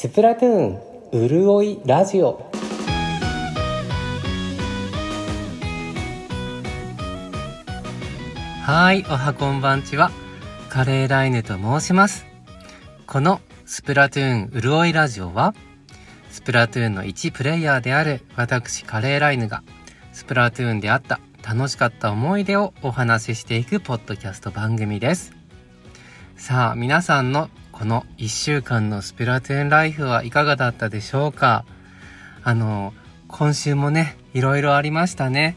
スプラトゥーンうるおいラジオはい、おはこんばんちは。カレーライネと申します。このスプラトゥーンうるおいラジオは、スプラトゥーンの1プレイヤーである私カレーライヌが、スプラトゥーンであった楽しかった思い出をお話ししていくポッドキャスト番組です。さあ、皆さんのこの1週間のスプラトゥーンライフはいかがだったでしょうか？あの、今週もね、いろいろありましたね。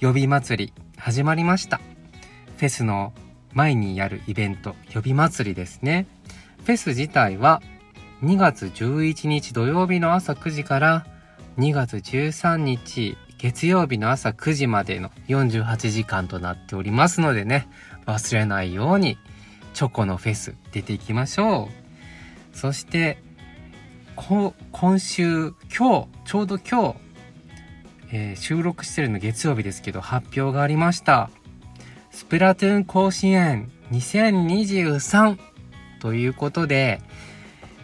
予備祭り始まりました。フェスの前にやるイベント、予備祭りですね。フェス自体は2月11日土曜日の朝9時から2月13日月曜日の朝9時までの48時間となっておりますのでね、忘れないようにチョコのフェス出ていきましょう。そして、今週、今日、ちょうど今日、えー収録してるの月曜日ですけど発表がありました。スプラトゥーン甲子園2023ということで、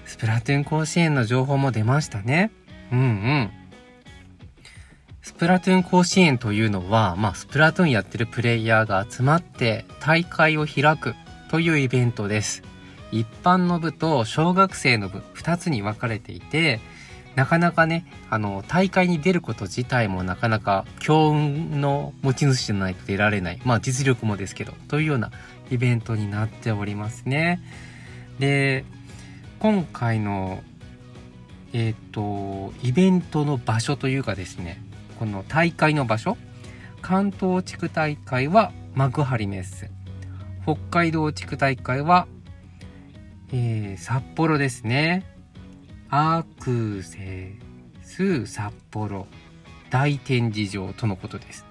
スプラトゥーン甲子園の情報も出ましたね。うんうん。スプラトゥーン甲子園というのは、まあ、スプラトゥーンやってるプレイヤーが集まって大会を開くというイベントです。一般の部と小学生の部2つに分かれていて、なかなかね、あの、大会に出ること自体もなかなか強運の持ち主じゃないと出られない。まあ実力もですけど、というようなイベントになっておりますね。で、今回の、えっ、と、イベントの場所というかですね、この大会の場所、関東地区大会は幕張メッセ。北海道地区大会は、えー札幌ですね。アークセス札幌大展示場とのことです。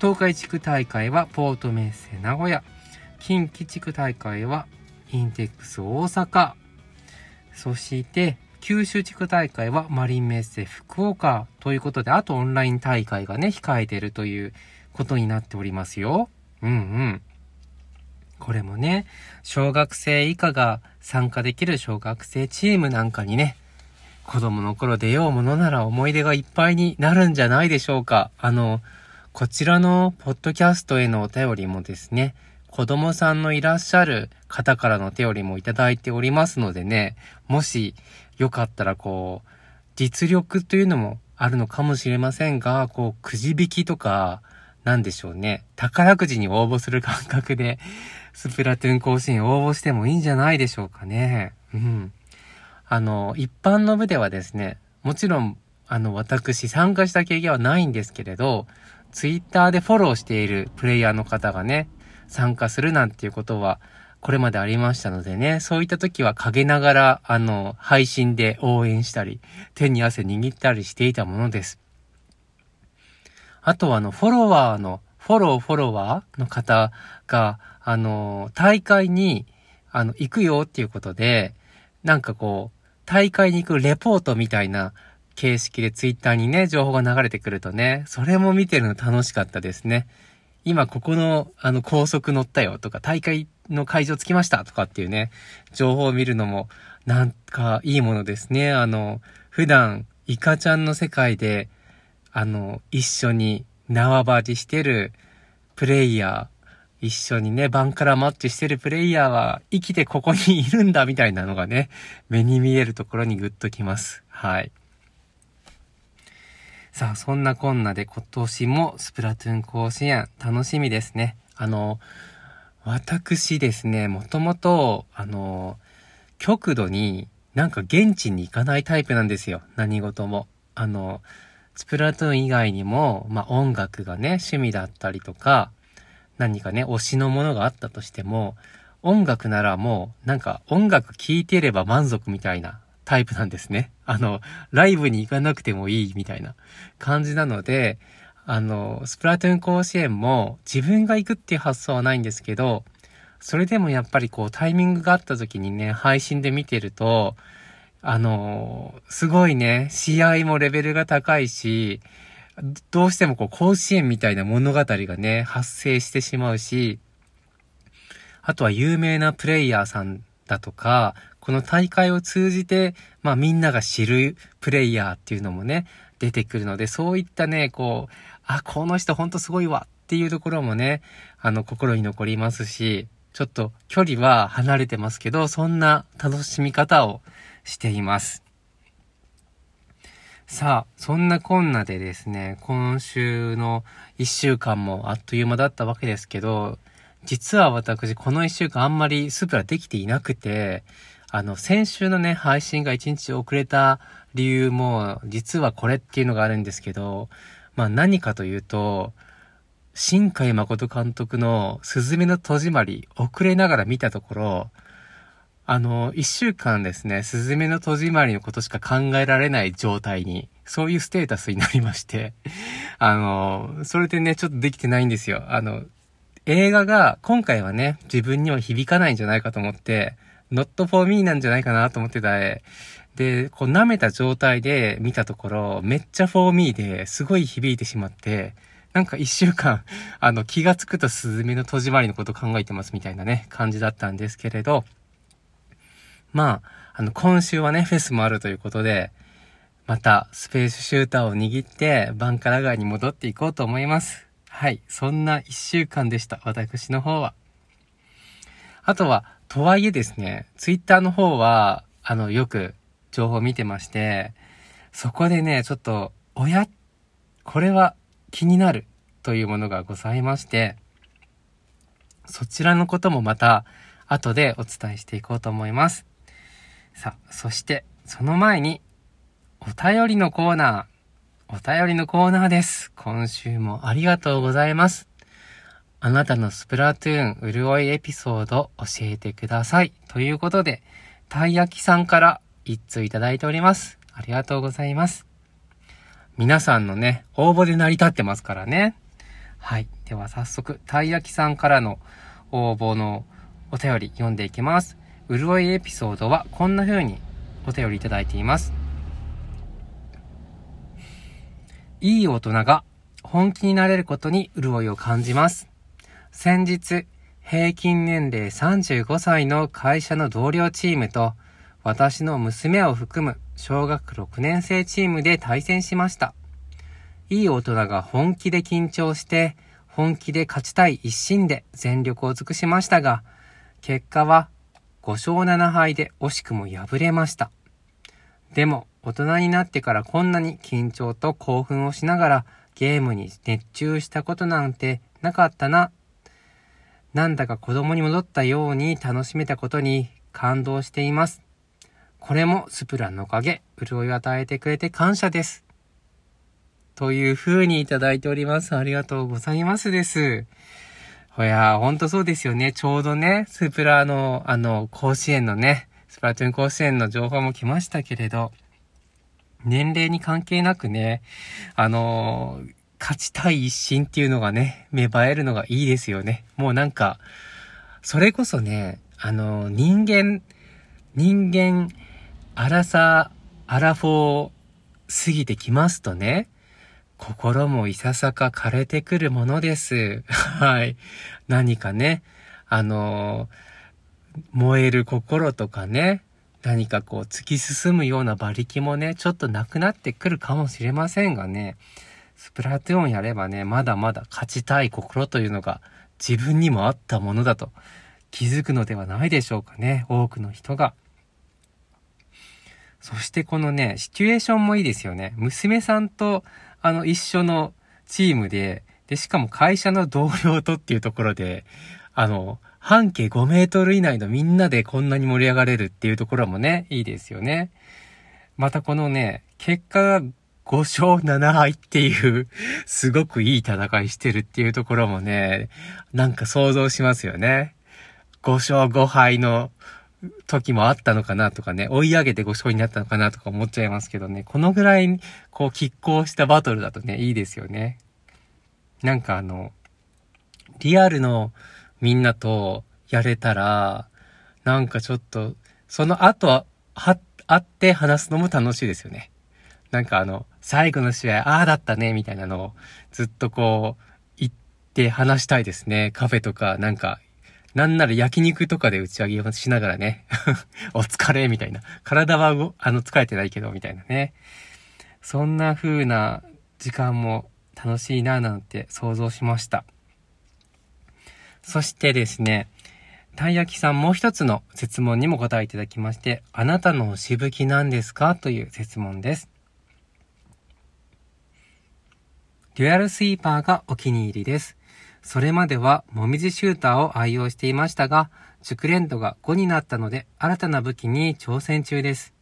東海地区大会はポートメッセ名古屋。近畿地区大会はインテックス大阪。そして九州地区大会はマリンメッセ福岡ということで、あとオンライン大会がね、控えてるということになっておりますよ。うんうん。これもね、小学生以下が参加できる小学生チームなんかにね、子供の頃出ようものなら思い出がいっぱいになるんじゃないでしょうか。あの、こちらのポッドキャストへのお便りもですね、子供さんのいらっしゃる方からのお便りもいただいておりますのでね、もしよかったらこう、実力というのもあるのかもしれませんが、こう、くじ引きとか、なんでしょうね。宝くじに応募する感覚で、スプラトゥーン甲子園応募してもいいんじゃないでしょうかね。うん。あの、一般の部ではですね、もちろん、あの、私参加した経験はないんですけれど、ツイッターでフォローしているプレイヤーの方がね、参加するなんていうことは、これまでありましたのでね、そういった時は陰ながら、あの、配信で応援したり、手に汗握ったりしていたものです。あとはあの、フォロワーの、フォローフォロワーの方が、あの、大会に、あの、行くよっていうことで、なんかこう、大会に行くレポートみたいな形式でツイッターにね、情報が流れてくるとね、それも見てるの楽しかったですね。今ここの、あの、高速乗ったよとか、大会の会場着きましたとかっていうね、情報を見るのも、なんかいいものですね。あの、普段、イカちゃんの世界で、あの、一緒に縄張りしてるプレイヤー、一緒にね、バンカラマッチしてるプレイヤーは生きてここにいるんだみたいなのがね、目に見えるところにグッときます。はい。さあ、そんなこんなで今年もスプラトゥーン甲子園楽しみですね。あの、私ですね、もともと、あの、極度になんか現地に行かないタイプなんですよ。何事も。あの、スプラトゥーン以外にも、まあ、音楽がね、趣味だったりとか、何かね、推しのものがあったとしても、音楽ならもう、なんか音楽聴いてれば満足みたいなタイプなんですね。あの、ライブに行かなくてもいいみたいな感じなので、あの、スプラトゥーン甲子園も自分が行くっていう発想はないんですけど、それでもやっぱりこうタイミングがあった時にね、配信で見てると、あのすごいね、試合もレベルが高いし、どうしてもこう甲子園みたいな物語がね、発生してしまうし、あとは有名なプレイヤーさんだとか、この大会を通じて、まあみんなが知るプレイヤーっていうのもね、出てくるので、そういったね、こう、あ、この人ほんとすごいわっていうところもね、あの、心に残りますし、ちょっと距離は離れてますけど、そんな楽しみ方をしています。さあ、そんなこんなでですね、今週の一週間もあっという間だったわけですけど、実は私この一週間あんまりスープラできていなくて、あの、先週のね、配信が一日遅れた理由も、実はこれっていうのがあるんですけど、まあ何かというと、新海誠監督のすずめの戸締まり、遅れながら見たところ、あの、一週間ですね、すずめの戸締まりのことしか考えられない状態に、そういうステータスになりまして、あの、それでね、ちょっとできてないんですよ。あの、映画が今回はね、自分には響かないんじゃないかと思って、not for me なんじゃないかなと思ってた絵。で、こう舐めた状態で見たところ、めっちゃ for me ですごい響いてしまって、なんか一週間、あの気がつくとスズメの戸締まりのこと考えてますみたいなね、感じだったんですけれど、まあ、あの、今週はね、フェスもあるということで、また、スペースシューターを握って、バンカラ街に戻っていこうと思います。はい。そんな一週間でした。私の方は。あとは、とはいえですね、ツイッターの方は、あの、よく情報見てまして、そこでね、ちょっと、おや、これは気になるというものがございまして、そちらのこともまた、後でお伝えしていこうと思います。さあ、そして、その前に、お便りのコーナー。お便りのコーナーです。今週もありがとうございます。あなたのスプラトゥーン潤いエピソード教えてください。ということで、たい焼きさんから一通いただいております。ありがとうございます。皆さんのね、応募で成り立ってますからね。はい。では早速、たい焼きさんからの応募のお便り読んでいきます。潤いエピソードはこんな風にお便りいただいています。いい大人が本気になれることに潤いを感じます。先日、平均年齢35歳の会社の同僚チームと私の娘を含む小学6年生チームで対戦しました。いい大人が本気で緊張して、本気で勝ちたい一心で全力を尽くしましたが、結果は5勝7敗で惜しくも敗れました。でも、大人になってからこんなに緊張と興奮をしながらゲームに熱中したことなんてなかったな。なんだか子供に戻ったように楽しめたことに感動しています。これもスプランのおかげ、潤いを与えてくれて感謝です。という風にいただいております。ありがとうございますです。いやほんとそうですよね。ちょうどね、スープラの、あの、甲子園のね、スプラトゥーン甲子園の情報も来ましたけれど、年齢に関係なくね、あの勝ちたい一心っていうのがね、芽生えるのがいいですよね。もうなんか、それこそね、あの人間、人間、荒さ、アラフォー過ぎてきますとね、心もいささか枯れてくるものです。はい。何かね、あのー、燃える心とかね、何かこう突き進むような馬力もね、ちょっとなくなってくるかもしれませんがね、スプラトゥーンやればね、まだまだ勝ちたい心というのが自分にもあったものだと気づくのではないでしょうかね、多くの人が。そしてこのね、シチュエーションもいいですよね。娘さんとあの、一緒のチームで、で、しかも会社の同僚とっていうところで、あの、半径5メートル以内のみんなでこんなに盛り上がれるっていうところもね、いいですよね。またこのね、結果が5勝7敗っていう、すごくいい戦いしてるっていうところもね、なんか想像しますよね。5勝5敗の時もあったのかなとかね、追い上げて5勝になったのかなとか思っちゃいますけどね、このぐらい、こう、拮抗したバトルだとね、いいですよね。なんかあの、リアルのみんなとやれたら、なんかちょっと、その後は、は、会って話すのも楽しいですよね。なんかあの、最後の試合、ああだったね、みたいなのを、ずっとこう、言って話したいですね。カフェとか、なんか、なんなら焼肉とかで打ち上げをしながらね、お疲れみたいな。体はあの、疲れてないけど、みたいなね。そんな風な時間も楽しいななんて想像しました。そしてですね、たい焼きさんもう一つの質問にも答えいただきまして、あなたのしぶきなんですかという質問です。デュアルスイーパーがお気に入りです。それまではもみじシューターを愛用していましたが、熟練度が5になったので新たな武器に挑戦中です。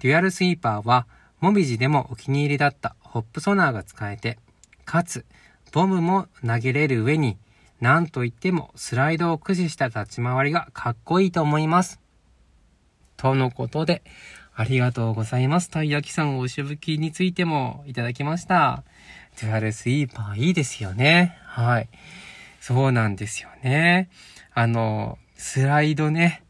デュアルスイーパーは、もみじでもお気に入りだったホップソナーが使えて、かつ、ボムも投げれる上に、なんといってもスライドを駆使した立ち回りがかっこいいと思います。とのことで、ありがとうございます。たい焼きさんおしぶきについてもいただきました。デュアルスイーパーいいですよね。はい。そうなんですよね。あの、スライドね。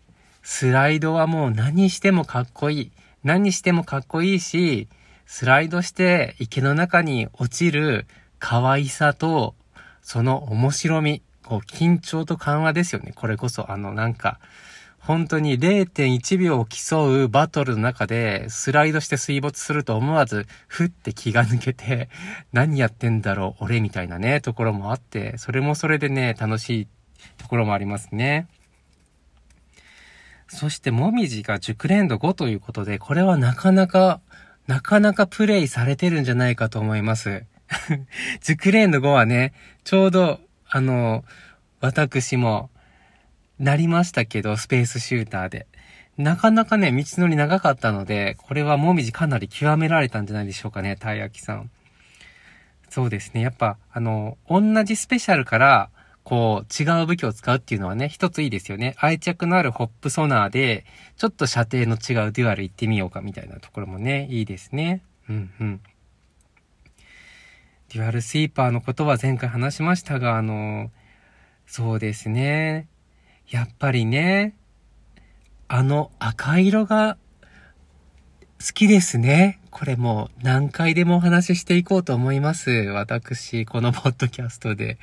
スライドはもう何してもかっこいい。何してもかっこいいし、スライドして池の中に落ちる可愛さと、その面白み、こう緊張と緩和ですよね。これこそ、あの、なんか、本当に0.1秒を競うバトルの中でスライドして水没すると思わずふって気が抜けて何やってんだろう俺みたいなねところもあってそれもそれでね楽しいところもありますね。そしてもみじが熟練度5ということでこれはなかなかなかなかプレイされてるんじゃないかと思います。熟練度5はねちょうどあの私もなりましたけど、スペースシューターで。なかなかね、道のり長かったので、これはもみじかなり極められたんじゃないでしょうかね、たい焼きさん。そうですね。やっぱ、あの、同じスペシャルから、こう、違う武器を使うっていうのはね、一ついいですよね。愛着のあるホップソナーで、ちょっと射程の違うデュアル行ってみようかみたいなところもね、いいですね。うんうん。デュアルスイーパーのことは前回話しましたが、あの、そうですね。やっぱりね、あの赤色が好きですね。これもう何回でもお話ししていこうと思います。私、このポッドキャストで。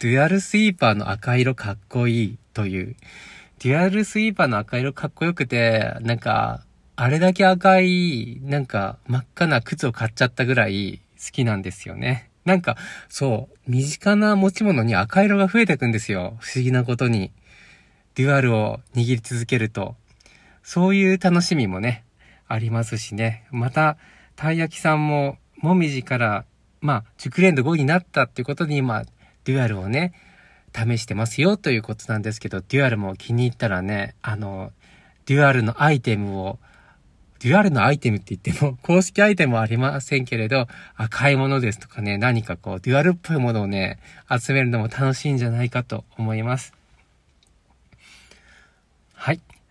デュアルスイーパーの赤色かっこいいという。デュアルスイーパーの赤色かっこよくて、なんか、あれだけ赤い、なんか真っ赤な靴を買っちゃったぐらい好きなんですよね。なんか、そう、身近な持ち物に赤色が増えてくんですよ。不思議なことに。デュアルを握り続けると、そういう楽しみもね、ありますしね。また、たい焼きさんも、もみじから、まあ、熟練度5になったっていうことに、今、デュアルをね、試してますよということなんですけど、デュアルも気に入ったらね、あの、デュアルのアイテムを、デュアルのアイテムって言っても、公式アイテムはありませんけれど、赤いものですとかね、何かこう、デュアルっぽいものをね、集めるのも楽しいんじゃないかと思います。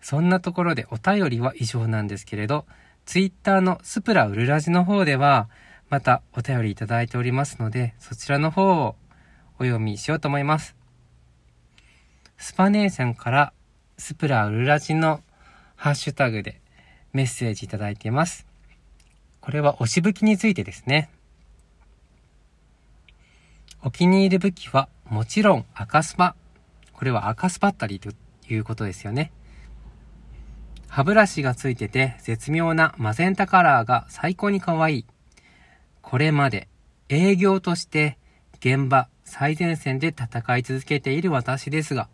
そんなところでお便りは以上なんですけれど、ツイッターのスプラウルラジの方では、またお便りいただいておりますので、そちらの方をお読みしようと思います。スパネーさんからスプラウルラジのハッシュタグでメッセージいただいています。これは押し武器についてですね。お気に入り武器はもちろん赤スパ。これは赤スパッタリーということですよね。歯ブラシがついてて絶妙なマゼンタカラーが最高に可愛い。これまで営業として現場最前線で戦い続けている私ですが、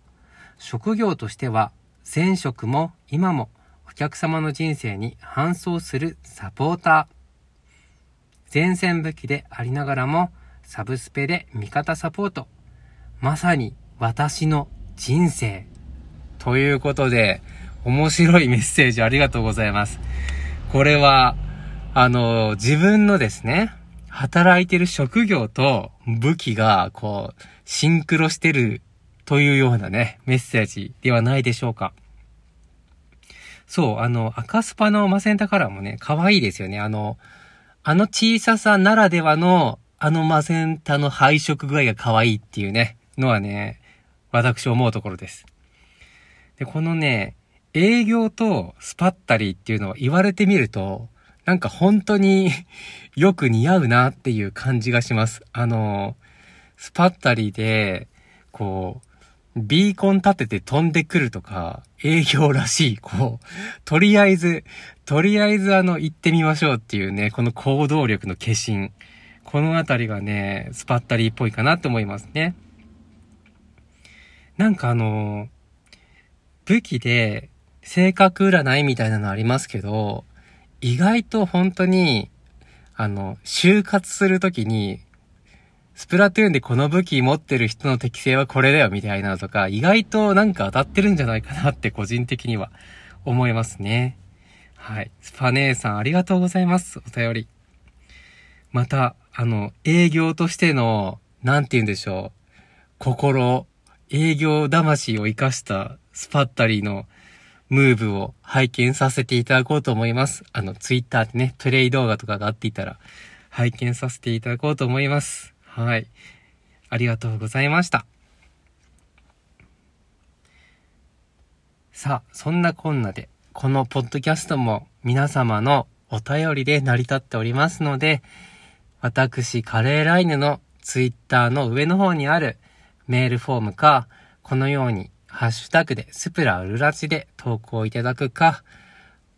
職業としては前職も今もお客様の人生に搬送するサポーター。前線武器でありながらもサブスペで味方サポート。まさに私の人生。ということで、面白いメッセージありがとうございます。これは、あの、自分のですね、働いてる職業と武器が、こう、シンクロしてるというようなね、メッセージではないでしょうか。そう、あの、赤スパのマセンタカラーもね、可愛いですよね。あの、あの小ささならではの、あのマセンタの配色具合が可愛いっていうね、のはね、私思うところです。で、このね、営業とスパッタリーっていうのを言われてみると、なんか本当に よく似合うなっていう感じがします。あの、スパッタリーで、こう、ビーコン立てて飛んでくるとか、営業らしい、こう、とりあえず、とりあえずあの、行ってみましょうっていうね、この行動力の化身。このあたりがね、スパッタリーっぽいかなと思いますね。なんかあの、武器で性格占いみたいなのありますけど、意外と本当に、あの、就活するときに、スプラトゥーンでこの武器持ってる人の適性はこれだよみたいなのとか、意外となんか当たってるんじゃないかなって個人的には思いますね。はい。スパ姉さんありがとうございます。お便り。また、あの、営業としての、なんて言うんでしょう。心、営業魂を活かしたスパッタリーのムーブを拝見させていただこうと思います。あの、ツイッターでね、プレイ動画とかがあっていたら、拝見させていただこうと思います。はい。ありがとうございました。さあ、そんなこんなで、このポッドキャストも皆様のお便りで成り立っておりますので、私、カレーライヌのツイッターの上の方にあるメールフォームか、このようにハッシュタグでスプラウルラジで投稿いただくか、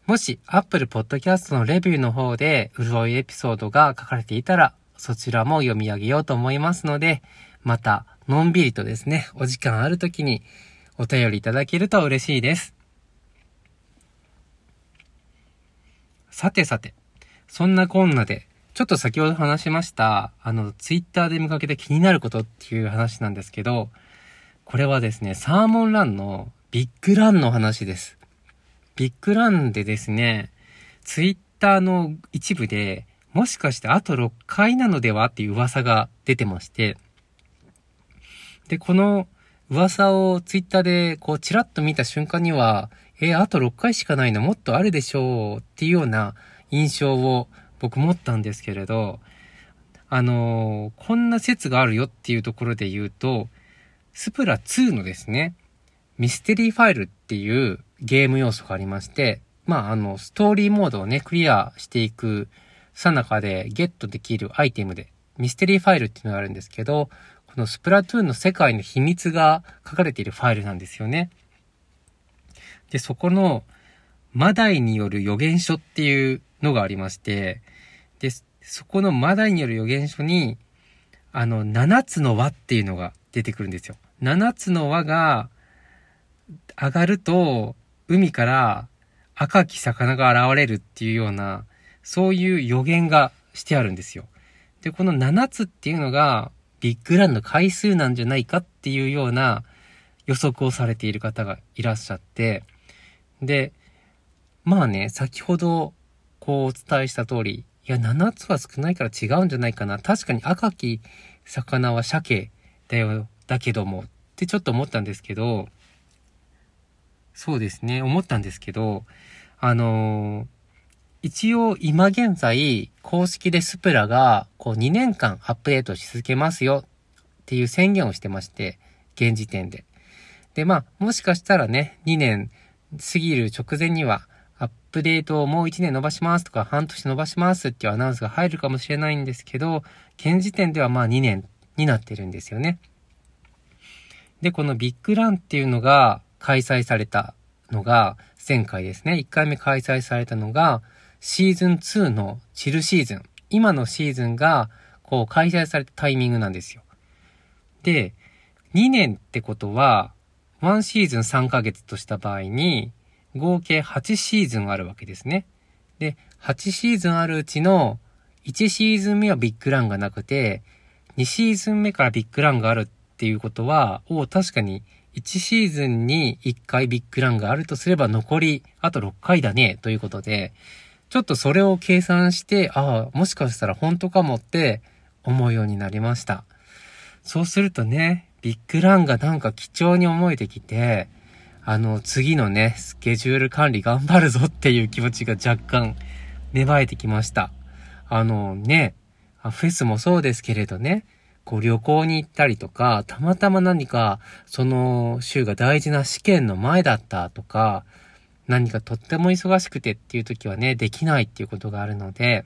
もし Apple Podcast のレビューの方で潤いエピソードが書かれていたら、そちらも読み上げようと思いますので、また、のんびりとですね、お時間ある時にお便りいただけると嬉しいです。さてさて、そんなこんなで、ちょっと先ほど話しました、あの、ツイッターで見かけて気になることっていう話なんですけど、これはですね、サーモンランのビッグランの話です。ビッグランでですね、ツイッターの一部で、もしかしてあと6回なのではっていう噂が出てまして、で、この噂をツイッターでこうチラッと見た瞬間には、えー、あと6回しかないの？もっとあるでしょうっていうような印象を僕持ったんですけれど、あのー、こんな説があるよっていうところで言うと、スプラ2のですね、ミステリーファイルっていうゲーム要素がありまして、まあ、あの、ストーリーモードをね、クリアしていくさなかでゲットできるアイテムで、ミステリーファイルっていうのがあるんですけど、このスプラトゥーンの世界の秘密が書かれているファイルなんですよね。で、そこの、マダイによる予言書っていうのがありまして、で、そこのマダイによる予言書に、あの、7つの輪っていうのが出てくるんですよ。7つの輪が上がると、海から赤き魚が現れるっていうような、そういう予言がしてあるんですよ。で、この7つっていうのが、ビッグランの回数なんじゃないかっていうような予測をされている方がいらっしゃって、で、まあね、先ほどこうお伝えした通り、いや、7つは少ないから違うんじゃないかな。確かに赤き魚は鮭だよ、だけども、ってちょっと思ったんですけど、そうですね、思ったんですけど、あのー、一応今現在、公式でスプラが、こう2年間アップデートし続けますよっていう宣言をしてまして、現時点で。で、まあ、もしかしたらね、2年過ぎる直前には、アップデートをもう1年伸ばしますとか、半年伸ばしますっていうアナウンスが入るかもしれないんですけど、現時点ではまあ2年になってるんですよね。で、このビッグランっていうのが開催されたのが前回ですね。1回目開催されたのがシーズン2のチルシーズン。今のシーズンがこう開催されたタイミングなんですよ。で、2年ってことは、1シーズン3ヶ月とした場合に、合計8シーズンあるわけですね。で、8シーズンあるうちの1シーズン目はビッグランがなくて、2シーズン目からビッグランがあるっっていうことは、お確かに1シーズンに1回ビッグランがあるとすれば残りあと6回だね、ということで、ちょっとそれを計算して、ああ、もしかしたら本当かもって思うようになりました。そうするとね、ビッグランがなんか貴重に思えてきて、あの、次のね、スケジュール管理頑張るぞっていう気持ちが若干芽生えてきました。あのね、フェスもそうですけれどね、こう旅行に行ったりとか、たまたま何かその週が大事な試験の前だったとか、何かとっても忙しくてっていう時はね、できないっていうことがあるので、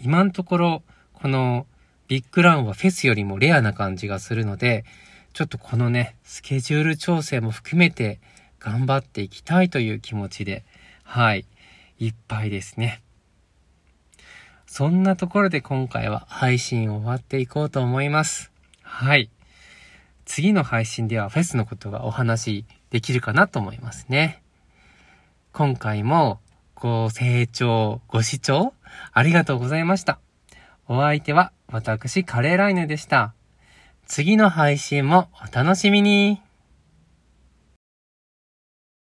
今のところ、このビッグランはフェスよりもレアな感じがするので、ちょっとこのね、スケジュール調整も含めて頑張っていきたいという気持ちで、はい、いっぱいですね。そんなところで今回は配信を終わっていこうと思います。はい。次の配信ではフェスのことがお話できるかなと思いますね。今回もご清聴、ご視聴ありがとうございました。お相手は私カレーライヌでした。次の配信もお楽しみに